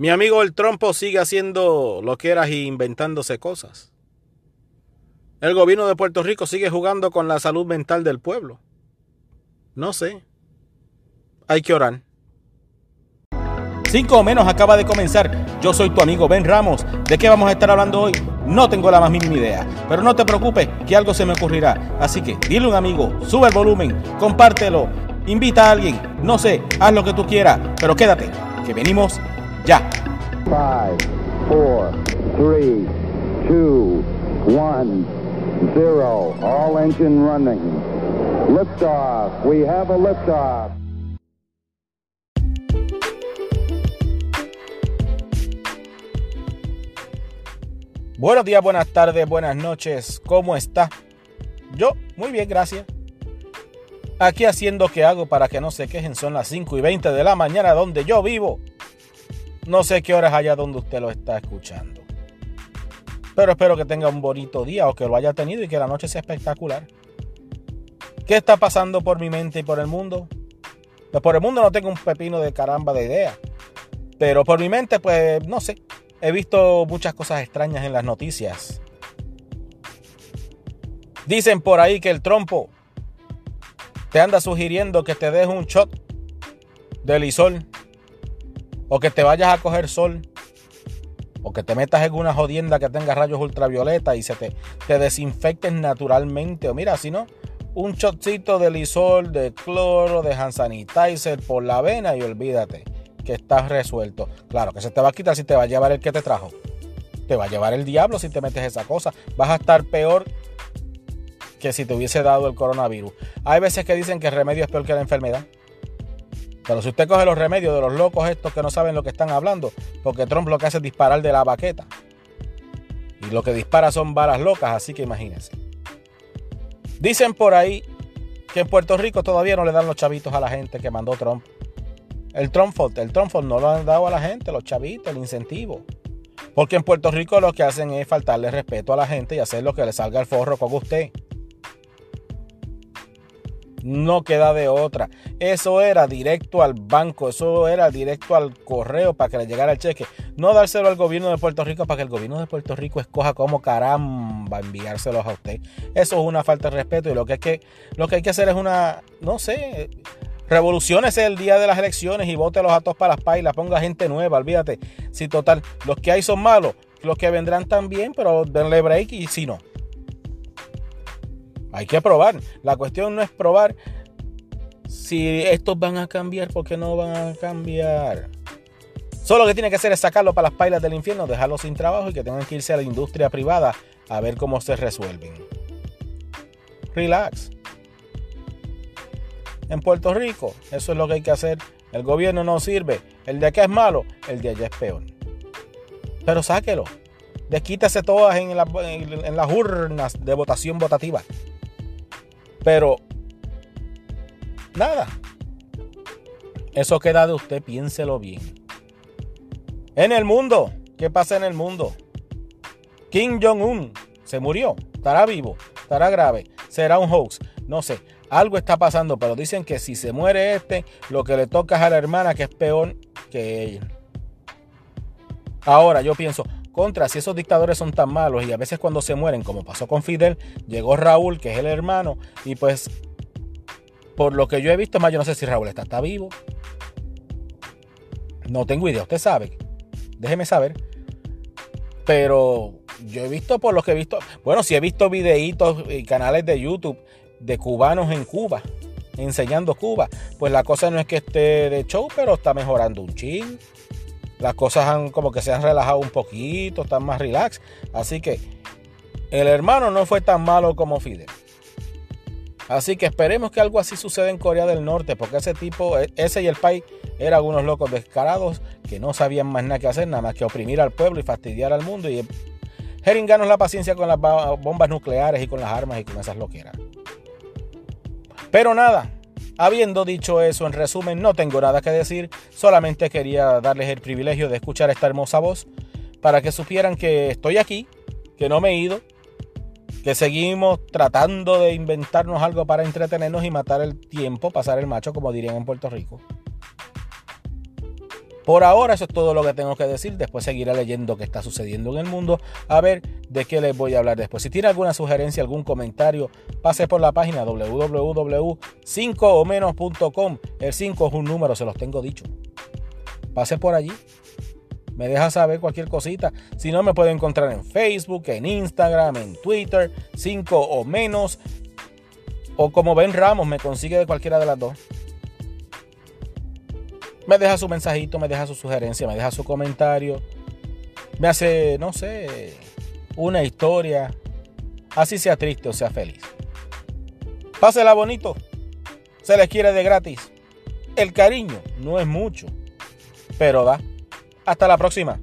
Mi amigo el trompo sigue haciendo lo que eras y inventándose cosas. El gobierno de Puerto Rico sigue jugando con la salud mental del pueblo. No sé. Hay que orar. Cinco o menos acaba de comenzar. Yo soy tu amigo Ben Ramos. ¿De qué vamos a estar hablando hoy? No tengo la más mínima idea. Pero no te preocupes, que algo se me ocurrirá. Así que dile a un amigo, sube el volumen, compártelo, invita a alguien. No sé, haz lo que tú quieras. Pero quédate, que venimos ya. 5, 4, 3, 2, 1, 0. All engine running. Liftoff. We have a liftoff. Buenos días, buenas tardes, buenas noches. ¿Cómo está? Yo, muy bien, gracias. Aquí haciendo que hago para que no se quejen. Son las 5 y 20 de la mañana donde yo vivo. No sé qué horas allá donde usted lo está escuchando. Pero espero que tenga un bonito día o que lo haya tenido y que la noche sea espectacular. ¿Qué está pasando por mi mente y por el mundo? Pues por el mundo no tengo un pepino de caramba de idea. Pero por mi mente, pues no sé. He visto muchas cosas extrañas en las noticias. Dicen por ahí que el trompo te anda sugiriendo que te des un shot de lisol. O que te vayas a coger sol. O que te metas en una jodienda que tenga rayos ultravioleta y se te, te desinfectes naturalmente. O mira, si no, un shotcito de lisol, de cloro, de hand sanitizer por la vena y olvídate que estás resuelto. Claro que se te va a quitar si te va a llevar el que te trajo. Te va a llevar el diablo si te metes esa cosa. Vas a estar peor que si te hubiese dado el coronavirus. Hay veces que dicen que el remedio es peor que la enfermedad. Pero si usted coge los remedios de los locos estos que no saben lo que están hablando, porque Trump lo que hace es disparar de la baqueta. Y lo que dispara son balas locas, así que imagínense. Dicen por ahí que en Puerto Rico todavía no le dan los chavitos a la gente que mandó Trump. El Trump el Trump no lo han dado a la gente, los chavitos, el incentivo. Porque en Puerto Rico lo que hacen es faltarle respeto a la gente y hacer lo que le salga el forro con usted. No queda de otra. Eso era directo al banco, eso era directo al correo para que le llegara el cheque. No dárselo al gobierno de Puerto Rico para que el gobierno de Puerto Rico escoja cómo caramba enviárselos a usted. Eso es una falta de respeto y lo que, es que, lo que hay que hacer es una, no sé, revoluciones el día de las elecciones y vote los atos para las pailas, ponga gente nueva, olvídate. Si total, los que hay son malos, los que vendrán también, pero denle break y si no. Hay que probar. La cuestión no es probar si estos van a cambiar, porque no van a cambiar. Solo lo que tiene que hacer es sacarlo para las pailas del infierno, dejarlo sin trabajo y que tengan que irse a la industria privada a ver cómo se resuelven. Relax. En Puerto Rico, eso es lo que hay que hacer. El gobierno no sirve. El de acá es malo, el de allá es peor. Pero sáquelo. Desquítase todas en las urnas de votación votativa. Pero, nada. Eso queda de usted, piénselo bien. En el mundo, ¿qué pasa en el mundo? Kim Jong-un se murió, estará vivo, estará grave, será un hoax, no sé. Algo está pasando, pero dicen que si se muere este, lo que le toca es a la hermana que es peor que ella. Ahora yo pienso, contra, si esos dictadores son tan malos y a veces cuando se mueren, como pasó con Fidel, llegó Raúl, que es el hermano, y pues, por lo que yo he visto, más yo no sé si Raúl está, está vivo. No tengo idea, usted sabe. Déjeme saber. Pero yo he visto por lo que he visto, bueno, si he visto videitos y canales de YouTube de cubanos en Cuba, enseñando Cuba, pues la cosa no es que esté de show, pero está mejorando un ching las cosas han como que se han relajado un poquito, están más relax. Así que el hermano no fue tan malo como Fidel. Así que esperemos que algo así suceda en Corea del Norte, porque ese tipo, e, ese y el país, eran unos locos descarados que no sabían más nada que hacer, nada más que oprimir al pueblo y fastidiar al mundo y jeringarnos la paciencia con las bombas nucleares y con las armas y con esas loqueras. Pero nada, Habiendo dicho eso, en resumen, no tengo nada que decir, solamente quería darles el privilegio de escuchar esta hermosa voz para que supieran que estoy aquí, que no me he ido, que seguimos tratando de inventarnos algo para entretenernos y matar el tiempo, pasar el macho, como dirían en Puerto Rico. Por ahora eso es todo lo que tengo que decir. Después seguiré leyendo qué está sucediendo en el mundo. A ver de qué les voy a hablar después. Si tiene alguna sugerencia, algún comentario, pase por la página www.5omenos.com. El 5 es un número, se los tengo dicho. Pase por allí. Me deja saber cualquier cosita. Si no, me puede encontrar en Facebook, en Instagram, en Twitter, 5 o menos. O como Ben Ramos, me consigue de cualquiera de las dos me deja su mensajito, me deja su sugerencia, me deja su comentario, me hace, no sé, una historia, así sea triste o sea feliz. Pásela bonito, se les quiere de gratis. El cariño no es mucho, pero da. Hasta la próxima.